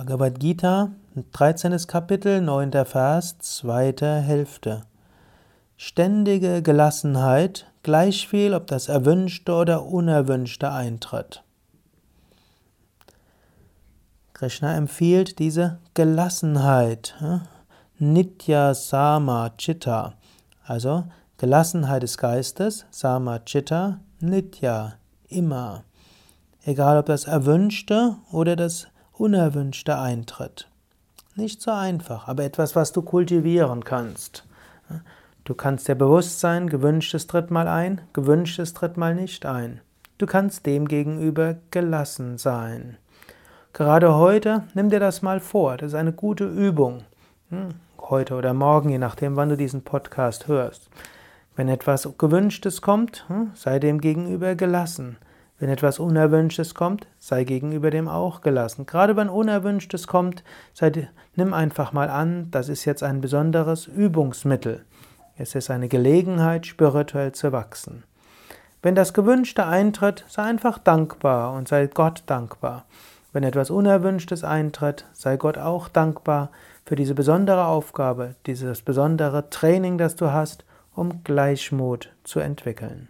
Bhagavad Gita, 13. Kapitel, 9. Vers, zweite Hälfte. Ständige Gelassenheit, gleichviel ob das Erwünschte oder Unerwünschte eintritt. Krishna empfiehlt diese Gelassenheit, Nitya Sama Chitta, also Gelassenheit des Geistes, Sama Chitta, Nitya, immer. Egal ob das Erwünschte oder das Unerwünschte eintritt. Nicht so einfach, aber etwas, was du kultivieren kannst. Du kannst dir bewusst sein, gewünschtes tritt mal ein, gewünschtes tritt mal nicht ein. Du kannst demgegenüber gelassen sein. Gerade heute, nimm dir das mal vor, das ist eine gute Übung. Hm, heute oder morgen, je nachdem, wann du diesen Podcast hörst. Wenn etwas Gewünschtes kommt, hm, sei dem gegenüber gelassen. Wenn etwas Unerwünschtes kommt, sei gegenüber dem auch gelassen. Gerade wenn Unerwünschtes kommt, sei, nimm einfach mal an, das ist jetzt ein besonderes Übungsmittel. Es ist eine Gelegenheit, spirituell zu wachsen. Wenn das Gewünschte eintritt, sei einfach dankbar und sei Gott dankbar. Wenn etwas Unerwünschtes eintritt, sei Gott auch dankbar für diese besondere Aufgabe, dieses besondere Training, das du hast, um Gleichmut zu entwickeln.